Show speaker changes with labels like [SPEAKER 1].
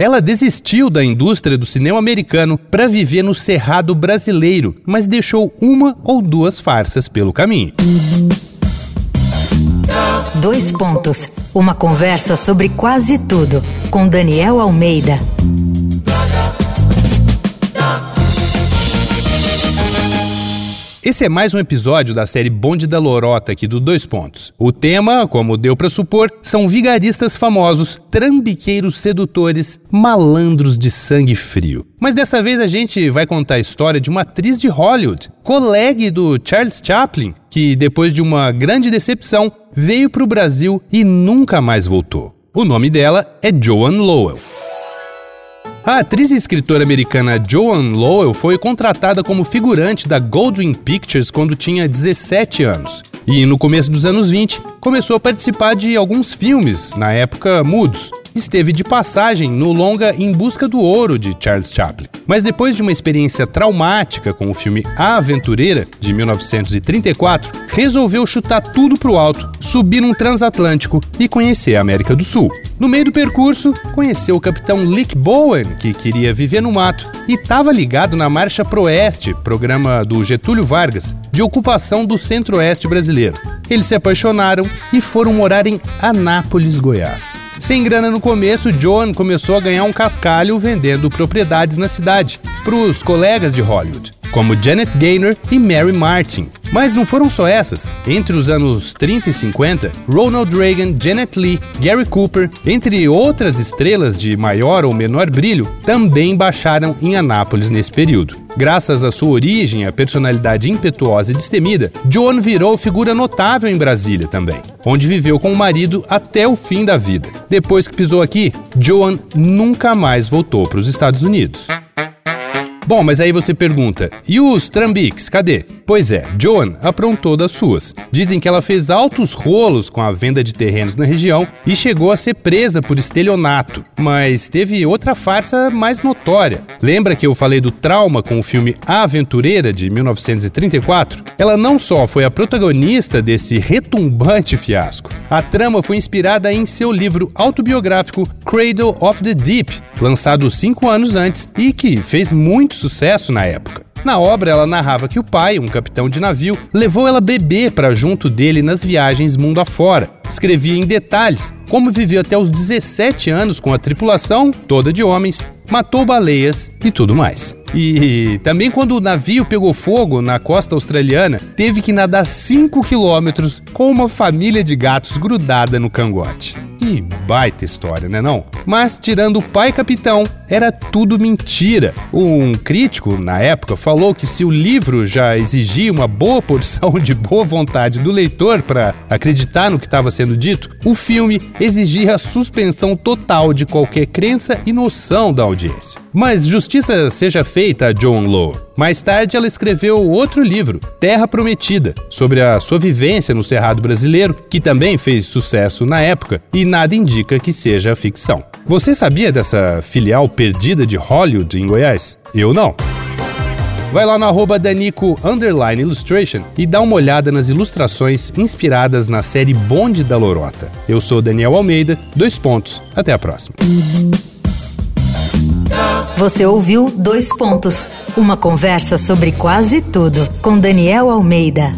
[SPEAKER 1] Ela desistiu da indústria do cinema americano para viver no cerrado brasileiro, mas deixou uma ou duas farsas pelo caminho.
[SPEAKER 2] Dois pontos. Uma conversa sobre quase tudo com Daniel Almeida.
[SPEAKER 1] Esse é mais um episódio da série Bonde da Lorota aqui do Dois Pontos. O tema, como deu para supor, são vigaristas famosos, trambiqueiros sedutores, malandros de sangue frio. Mas dessa vez a gente vai contar a história de uma atriz de Hollywood, colega do Charles Chaplin, que depois de uma grande decepção veio para o Brasil e nunca mais voltou. O nome dela é Joan Lowell. A atriz e escritora americana Joan Lowell foi contratada como figurante da Goldwyn Pictures quando tinha 17 anos. E no começo dos anos 20, começou a participar de alguns filmes, na época mudos esteve de passagem no longa Em Busca do Ouro de Charles Chaplin. Mas depois de uma experiência traumática com o filme A Aventureira, de 1934, resolveu chutar tudo pro alto, subir num transatlântico e conhecer a América do Sul. No meio do percurso, conheceu o capitão Lick Bowen, que queria viver no mato e estava ligado na Marcha Proeste, programa do Getúlio Vargas, de ocupação do centro-oeste brasileiro. Eles se apaixonaram e foram morar em Anápolis, Goiás. Sem grana no começo, John começou a ganhar um cascalho vendendo propriedades na cidade para os colegas de Hollywood, como Janet Gaynor e Mary Martin. Mas não foram só essas. Entre os anos 30 e 50, Ronald Reagan, Janet Leigh, Gary Cooper, entre outras estrelas de maior ou menor brilho, também baixaram em Anápolis nesse período. Graças à sua origem à personalidade impetuosa e destemida, Joan virou figura notável em Brasília também, onde viveu com o marido até o fim da vida. Depois que pisou aqui, Joan nunca mais voltou para os Estados Unidos. Bom, mas aí você pergunta: e os trambiques, cadê? Pois é, Joan aprontou das suas. Dizem que ela fez altos rolos com a venda de terrenos na região e chegou a ser presa por estelionato. Mas teve outra farsa mais notória. Lembra que eu falei do trauma com o filme A Aventureira de 1934? Ela não só foi a protagonista desse retumbante fiasco. A trama foi inspirada em seu livro autobiográfico Cradle of the Deep, lançado cinco anos antes e que fez muito sucesso na época. Na obra, ela narrava que o pai, um capitão de navio, levou ela bebê para junto dele nas viagens mundo afora. Escrevia em detalhes como viveu até os 17 anos com a tripulação, toda de homens, matou baleias e tudo mais. E também quando o navio pegou fogo na costa australiana, teve que nadar 5 quilômetros com uma família de gatos grudada no cangote. Que baita história, né não? Mas tirando o pai capitão, era tudo mentira. Um crítico, na época, falou que se o livro já exigia uma boa porção de boa vontade do leitor para acreditar no que estava sendo dito, o filme exigia a suspensão total de qualquer crença e noção da audiência. Mas justiça seja feita a John Lowe. Mais tarde, ela escreveu outro livro, Terra Prometida, sobre a sua vivência no Cerrado brasileiro, que também fez sucesso na época e nada indica que seja ficção. Você sabia dessa filial perdida de Hollywood em Goiás? Eu não. Vai lá no arroba Danico Illustration e dá uma olhada nas ilustrações inspiradas na série Bonde da Lorota. Eu sou Daniel Almeida, dois pontos, até a próxima.
[SPEAKER 2] Você ouviu Dois Pontos uma conversa sobre quase tudo com Daniel Almeida.